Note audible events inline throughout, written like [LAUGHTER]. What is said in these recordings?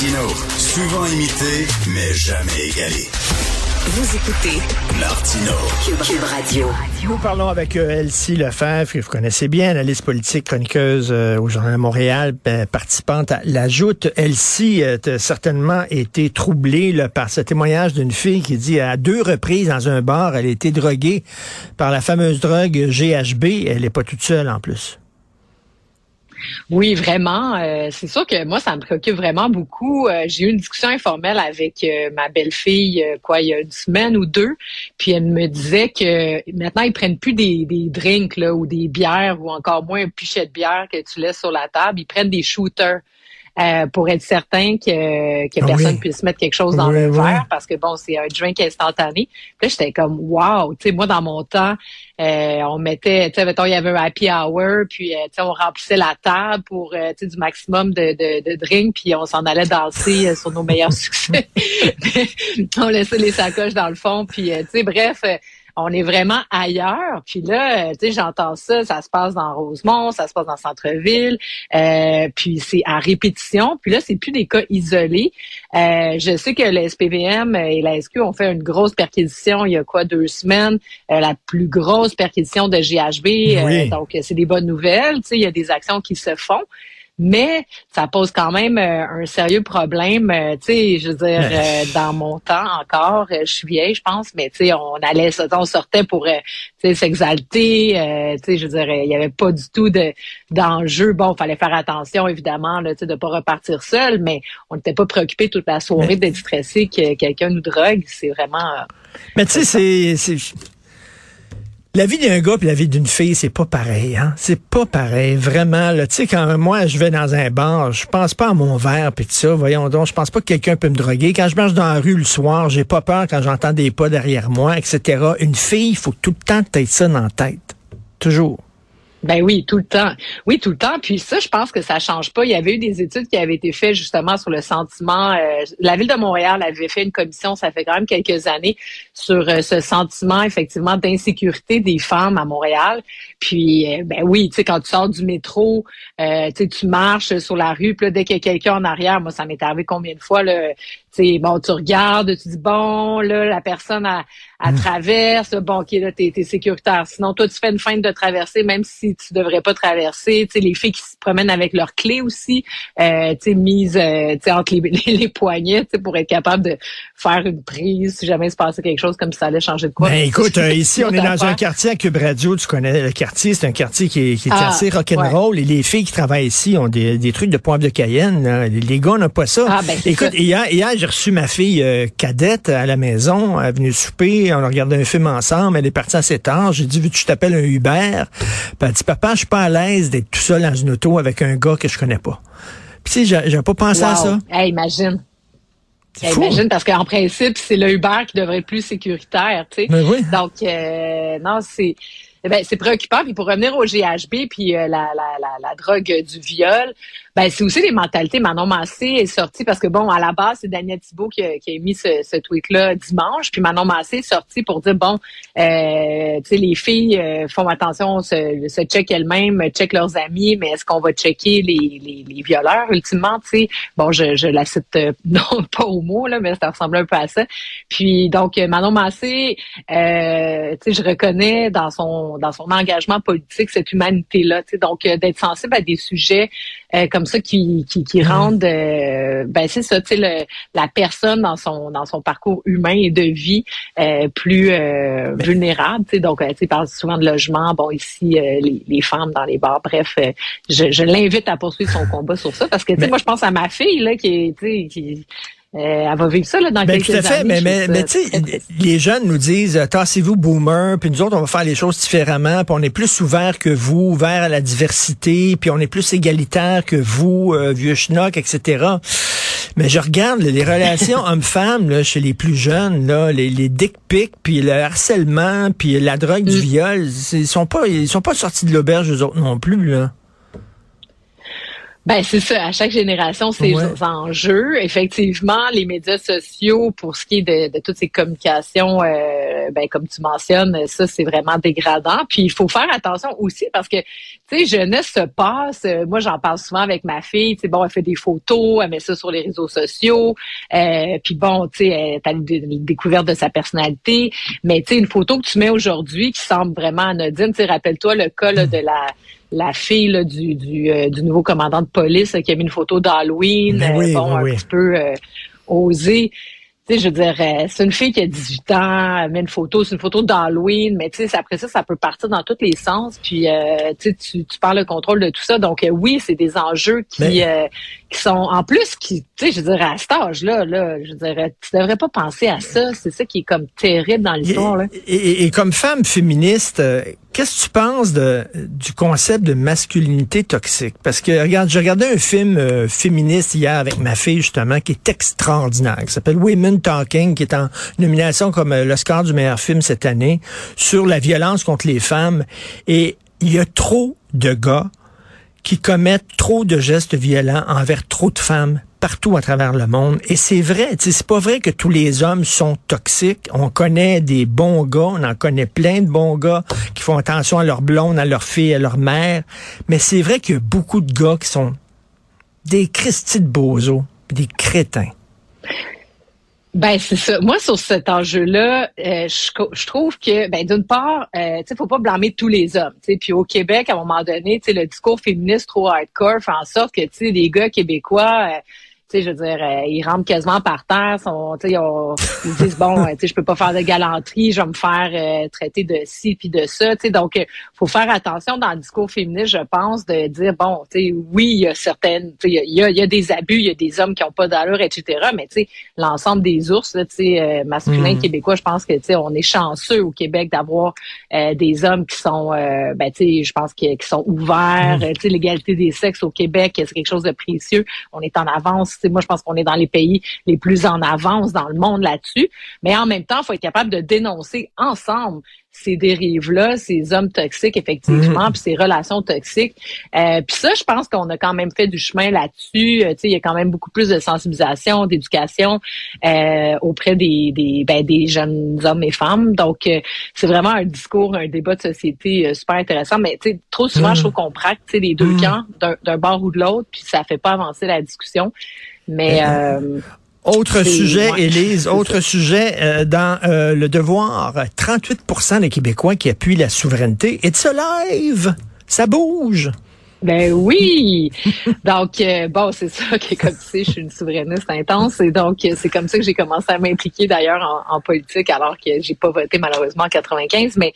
Martino, souvent imité, mais jamais égalé. Vous écoutez Martino. Cube, Radio. Nous parlons avec euh, Elsie Lefebvre, que vous connaissez bien, analyste politique, chroniqueuse euh, au Journal de Montréal, ben, participante à l'ajoute. Elsie euh, a certainement été troublée là, par ce témoignage d'une fille qui dit à deux reprises dans un bar, elle a été droguée par la fameuse drogue GHB. Elle n'est pas toute seule en plus. Oui, vraiment. Euh, c'est sûr que moi, ça me préoccupe vraiment beaucoup. Euh, j'ai eu une discussion informelle avec euh, ma belle-fille, quoi, il y a une semaine ou deux, puis elle me disait que maintenant, ils prennent plus des, des drinks là, ou des bières ou encore moins un pichet de bière que tu laisses sur la table. Ils prennent des shooters. Euh, pour être certain que, que ah personne puisse mettre quelque chose dans le verre parce que bon, c'est un drink instantané. Puis là, j'étais comme wow, tu sais, moi dans mon temps, euh, on mettait, tu sais, mettons, il y avait un happy hour, puis euh, tu sais, on remplissait la table pour tu sais du maximum de, de, de drink, puis on s'en allait danser sur nos meilleurs [LAUGHS] succès. [LAUGHS] on laissait les sacoches dans le fond, puis tu sais, bref on est vraiment ailleurs. Puis là, euh, tu sais, j'entends ça, ça se passe dans Rosemont, ça se passe dans centre-ville, euh, puis c'est à répétition. Puis là, c'est plus des cas isolés. Euh, je sais que le SPVM et la SQ ont fait une grosse perquisition il y a quoi deux semaines, la plus grosse perquisition de GHB. donc, c'est des bonnes nouvelles. Tu sais, il y a des actions qui se font mais ça pose quand même euh, un sérieux problème. Euh, tu sais, je veux dire, euh, dans mon temps encore, je suis vieille, je pense, mais tu sais, on allait, on sortait pour, s'exalter. tu sais, je veux dire, il n'y avait pas du tout de d'enjeu. Bon, il fallait faire attention, évidemment, là, tu sais, de pas repartir seul, mais on n'était pas préoccupé toute la soirée d'être stressé que quelqu'un nous drogue. C'est vraiment. mais tu sais, c'est la vie d'un gars et la vie d'une fille, c'est pas pareil, hein? C'est pas pareil, vraiment. Tu sais, quand moi je vais dans un bar, je pense pas à mon verre puis tout ça. Voyons donc, je pense pas que quelqu'un peut me droguer. Quand je marche dans la rue le soir, j'ai pas peur quand j'entends des pas derrière moi, etc. Une fille, il faut tout le temps être ça dans la tête, toujours. Ben oui, tout le temps. Oui, tout le temps. Puis ça, je pense que ça change pas. Il y avait eu des études qui avaient été faites justement sur le sentiment. Euh, la ville de Montréal avait fait une commission, ça fait quand même quelques années, sur euh, ce sentiment effectivement d'insécurité des femmes à Montréal. Puis, euh, ben oui, tu sais, quand tu sors du métro, tu tu marches sur la rue, puis là, dès qu'il y a quelqu'un en arrière, moi, ça m'est arrivé combien de fois, là, tu bon, tu regardes, tu dis bon, là, la personne à, à mm. traverse, bon, ok, là, t'es es sécuritaire. Sinon, toi, tu fais une feinte de traverser, même si tu devrais pas traverser. Tu sais, les filles qui se promènent avec leurs clés aussi, euh, tu sais, mises, euh, tu sais, entre les, [LAUGHS] les, poignets, tu sais, pour être capable de faire une prise si jamais il se passait quelque chose comme ça allait changer de quoi. Ben, écoute, euh, [LAUGHS] ici, on est dans un quartier à Cube Radio, tu connais le quartier, c'est un quartier qui est, qui est ah, assez rock'n'roll, et les filles qui travaillent ici ont des, des trucs de poivre de Cayenne. Les, gars n'ont pas ça. Ah, ben, écoute, hier, hier j'ai reçu ma fille euh, cadette à la maison. Elle est venue souper. On a regardé un film ensemble. Elle est partie à 7 heures. J'ai dit, vu tu t'appelles un Uber? Puis elle dit, papa, je suis pas à l'aise d'être tout seul dans une auto avec un gars que je connais pas. Puis tu sais, j'ai pas pensé à ça. Hey, imagine. imagine, parce qu'en principe, c'est le Uber qui devrait être plus sécuritaire, tu sais. Ben oui. Donc, euh, non, c'est... Eh ben, c'est préoccupant. Puis pour revenir au GHB, puis euh, la, la, la, la, drogue du viol, ben, c'est aussi les mentalités. Manon Massé est sortie parce que, bon, à la base, c'est Daniel Thibault qui a, qui mis ce, tweet-là dimanche. Puis Manon Massé est sortie pour dire, bon, euh, tu sais, les filles euh, font attention, se, se check elles-mêmes, check leurs amis, mais est-ce qu'on va checker les, les, violeurs, ultimement, tu sais? Bon, je, je la cite, euh, [LAUGHS] non, pas au mot, là, mais ça ressemble un peu à ça. Puis, donc, Manon Massé, tu sais, je reconnais dans son, dans son engagement politique cette humanité-là, tu sais, donc, d'être sensible à des sujets comme ça qui, qui, qui rendent, euh, ben c'est ça, tu sais, la personne dans son dans son parcours humain et de vie euh, plus euh, vulnérable. Tu sais, donc, tu parles souvent de logement. Bon, ici, les, les, femmes dans les bars. Bref, je, je l'invite à poursuivre son combat sur ça parce que, tu sais, moi, je pense à ma fille là qui est, tu sais, qui euh, elle va vivre ça là, dans ben, quelques tout à fait, mais, mais, mais tu sais, les jeunes nous disent euh, tassez-vous boomer, puis nous autres on va faire les choses différemment, puis on est plus ouvert que vous, ouvert à la diversité, puis on est plus égalitaire que vous, euh, vieux schnock, etc. Mais je regarde les relations [LAUGHS] hommes-femmes chez les plus jeunes, là, les, les dick pics, puis le harcèlement, puis la drogue du mm. viol, ils sont pas ils sont pas sortis de l'auberge eux autres non plus là. Ben c'est ça. À chaque génération, c'est ouais. enjeux. Effectivement, les médias sociaux, pour ce qui est de, toutes ces communications euh, ben comme tu mentionnes, ça c'est vraiment dégradant. Puis il faut faire attention aussi parce que tu sais, jeunesse se passe. moi, j'en parle souvent avec ma fille. Tu sais, bon, elle fait des photos, elle met ça sur les réseaux sociaux. Euh, puis bon, tu sais, t'as une découverte de sa personnalité. Mais tu sais, une photo que tu mets aujourd'hui qui semble vraiment anodine. Tu sais, rappelle-toi le cas là, de la la fille du, du, euh, du, nouveau commandant de police qui a mis une photo d'Halloween, ben oui, bon, oui, un petit peu euh, osé je dirais, c'est une fille qui a 18 ans, elle met une photo, c'est une photo d'Halloween, mais tu sais, après ça, ça peut partir dans tous les sens. Puis, euh, tu, tu parles le contrôle de tout ça. Donc, euh, oui, c'est des enjeux qui, euh, qui sont, en plus, qui, tu sais, je dirais, à cet âge-là, là, je dirais, tu devrais pas penser à ça. C'est ça qui est comme terrible dans l'histoire. Et, et, et, comme femme féministe, qu'est-ce que tu penses du concept de masculinité toxique? Parce que, regarde, j'ai regardé un film féministe hier avec ma fille, justement, qui est extraordinaire, qui s'appelle Women Talking, qui est en nomination comme euh, l'Oscar du meilleur film cette année, sur la violence contre les femmes. Et il y a trop de gars qui commettent trop de gestes violents envers trop de femmes partout à travers le monde. Et c'est vrai, c'est pas vrai que tous les hommes sont toxiques. On connaît des bons gars, on en connaît plein de bons gars qui font attention à leur blonde, à leur fille, à leur mère. Mais c'est vrai qu'il y a beaucoup de gars qui sont des Christy de bozos, des crétins. Ben c'est ça. Moi sur cet enjeu-là, euh, je, trouve que ben d'une part, euh, tu sais, faut pas blâmer tous les hommes. Tu sais, puis au Québec, à un moment donné, tu sais, le discours féministe trop hardcore fait en sorte que tu sais, les gars québécois euh, sais, je veux dire, euh, ils rentrent quasiment par terre. Sont, ils, ils disent bon, tu sais, je peux pas faire de galanterie, je vais me faire euh, traiter de ci puis de ça. Tu sais, donc, euh, faut faire attention dans le discours féministe, je pense, de dire bon, tu sais, oui, il y a certaines, tu sais, il y a, y a, des abus, il y a des hommes qui ont pas d'allure, etc. Mais tu sais, l'ensemble des ours, tu sais, masculins mmh. québécois, je pense que tu sais, on est chanceux au Québec d'avoir des hommes qui sont, ben tu sais, je pense qui, sont ouverts. Mmh. Tu sais, l'égalité des sexes au Québec, c'est quelque chose de précieux. On est en avance moi, je pense qu'on est dans les pays les plus en avance dans le monde là-dessus. Mais en même temps, il faut être capable de dénoncer ensemble ces dérives-là, ces hommes toxiques, effectivement, mmh. puis ces relations toxiques. Euh, puis ça, je pense qu'on a quand même fait du chemin là-dessus. Euh, tu sais, il y a quand même beaucoup plus de sensibilisation, d'éducation euh, auprès des, des, ben, des jeunes hommes et femmes. Donc, euh, c'est vraiment un discours, un débat de société euh, super intéressant. Mais tu sais, trop souvent, je mmh. trouve qu'on pratique les deux mmh. camps d'un bord ou de l'autre, puis ça fait pas avancer la discussion. Mais euh, autre sujet, Élise, autre sujet euh, dans euh, le devoir. 38% des Québécois qui appuient la souveraineté. It's alive! Ça bouge! Ben oui. donc euh, bon, c'est ça que comme tu sais, je suis une souverainiste intense et donc c'est comme ça que j'ai commencé à m'impliquer d'ailleurs en, politique alors que j'ai pas voté malheureusement en 95. Mais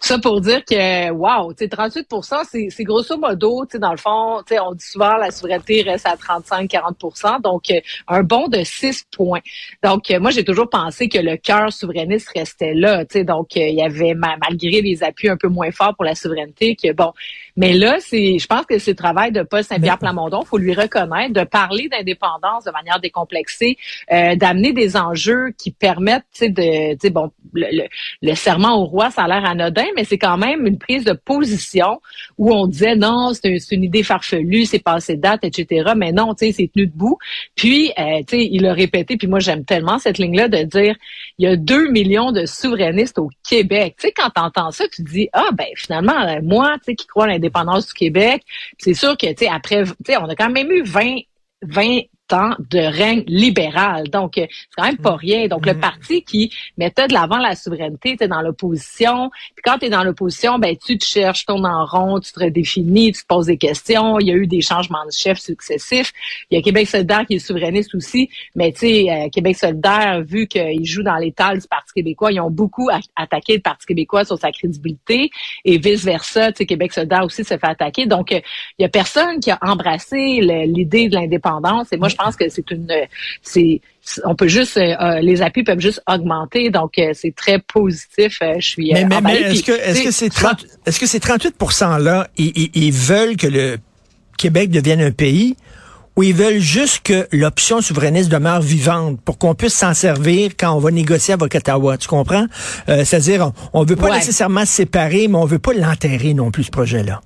ça pour dire que wow, tu sais, 38% c'est grosso modo, tu sais, dans le fond, tu sais, on dit souvent la souveraineté reste à 35-40% donc euh, un bond de 6 points. Donc euh, moi j'ai toujours pensé que le cœur souverainiste restait là, tu sais, donc il y avait malgré les appuis un peu moins forts pour la souveraineté que bon, mais là c'est je pense pense que c'est le travail de Paul Saint-Pierre Plamondon, faut lui reconnaître, de parler d'indépendance de manière décomplexée, euh, d'amener des enjeux qui permettent, tu sais, de, tu sais, bon, le, le, serment au roi, ça a l'air anodin, mais c'est quand même une prise de position où on disait non, c'est une idée farfelue, c'est passé de date, etc. Mais non, tu sais, c'est tenu debout. Puis, euh, tu sais, il a répété, puis moi j'aime tellement cette ligne-là de dire, il y a deux millions de souverainistes au Québec. Tu sais, quand tu entends ça, tu te dis, ah ben finalement, moi, tu sais, qui crois à l'indépendance du Québec, c'est sûr que, tu sais, après, tu sais, on a quand même eu 20, 20 temps de règne libéral. Donc, euh, c'est quand même pas rien. Donc, le mm-hmm. parti qui mettait de l'avant la souveraineté, tu dans l'opposition. Puis quand tu es dans l'opposition, ben tu te cherches, tournes en rond, tu te redéfinis, tu te poses des questions. Il y a eu des changements de chefs successifs. Il y a Québec solidaire qui est souverainiste aussi. Mais tu sais, euh, Québec solidaire, vu qu'ils jouent dans l'étal du Parti québécois, ils ont beaucoup attaqué le Parti québécois sur sa crédibilité et vice-versa. Tu sais, Québec solidaire aussi se fait attaquer. Donc, euh, il y a personne qui a embrassé l'idée de l'indépendance. Et moi, je pense que c'est une, c'est, on peut juste, euh, euh, les appuis peuvent juste augmenter, donc euh, c'est très positif. je suis. mais, mais, est-ce que, est-ce que c'est est-ce que ces 38% là, ils, ils, veulent que le Québec devienne un pays? ou ils veulent juste que l'option souverainiste demeure vivante pour qu'on puisse s'en servir quand on va négocier avec Ottawa. Tu comprends? C'est-à-dire, on, ne veut pas nécessairement se séparer, mais on veut pas l'enterrer non plus, ce projet-là.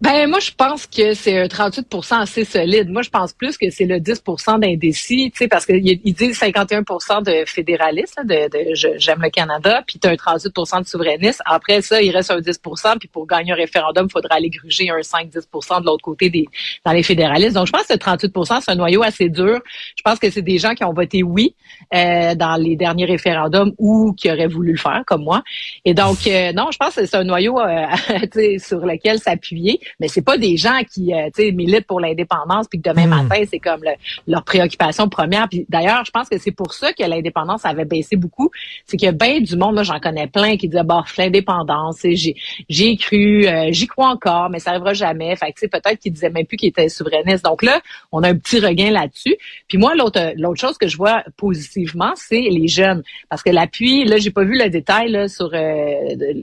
Ben moi je pense que c'est un 38% assez solide. Moi je pense plus que c'est le 10% d'indécis, tu sais parce qu'ils disent 51% de fédéralistes de, de j'aime le Canada, puis tu as un 38% de souverainistes. Après ça, il reste un 10% puis pour gagner un référendum, il faudra aller gruger un 5-10% de l'autre côté des dans les fédéralistes. Donc je pense que le 38% c'est un noyau assez dur. Je pense que c'est des gens qui ont voté oui euh, dans les derniers référendums ou qui auraient voulu le faire comme moi. Et donc euh, non, je pense que c'est un noyau euh, [LAUGHS] sur lequel s'appuyer mais c'est pas des gens qui euh, militent pour l'indépendance puis que demain hmm. matin c'est comme leur préoccupation première. Puis d'ailleurs, je pense que c'est pour ça que l'indépendance avait baissé beaucoup. C'est qu'il y a bien du monde, là j'en connais plein qui disent bah l'indépendance, j'ai j'ai cru, euh, j'y crois encore, mais ça arrivera jamais. Fait que peut-être qu'ils disaient même plus qu'ils étaient souverainistes. Donc là, on a un petit regain là-dessus. Puis moi l'autre l'autre chose que je vois positivement, c'est les jeunes parce que l'appui, là j'ai pas vu le détail là, sur euh,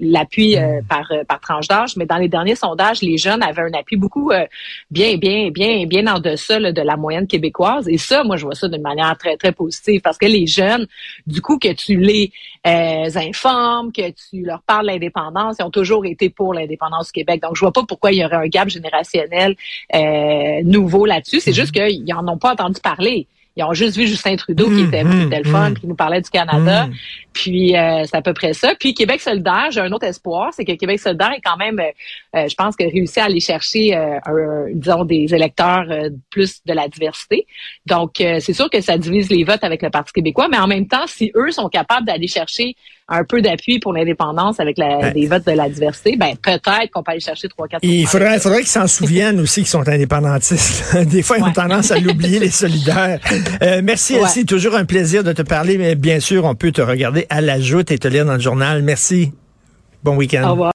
l'appui par par tranche d'âge, mais dans les derniers sondages, les jeunes avait un appui beaucoup euh, bien, bien, bien, bien en deçà de la moyenne québécoise. Et ça, moi, je vois ça d'une manière très, très positive parce que les jeunes, du coup, que tu les euh, informes, que tu leur parles l'indépendance, ils ont toujours été pour l'indépendance du Québec. Donc, je vois pas pourquoi il y aurait un gap générationnel euh, nouveau là-dessus. C'est juste qu'ils n'en ont pas entendu parler. Ils ont juste vu Justin Trudeau qui était, mmh, fun, qui nous parlait du Canada. Mmh. Puis euh, c'est à peu près ça. Puis Québec solidaire, j'ai un autre espoir, c'est que Québec solidaire est quand même, euh, euh, je pense, que réussi à aller chercher, disons, des électeurs plus de la diversité. Donc c'est sûr que ça divise les votes avec le Parti québécois, mais en même temps, si eux sont capables d'aller chercher un peu d'appui pour l'indépendance avec la, des votes de la diversité, ben peut-être qu'on peut aller chercher 3-4 Il faudrait, faudrait qu'ils s'en souviennent aussi qu'ils sont indépendantistes. Des fois, ils ont tendance à l'oublier, les solidaires. Euh, merci, ouais. Toujours un plaisir de te parler, mais bien sûr, on peut te regarder à la joute et te lire dans le journal. Merci. Bon week-end. Au revoir.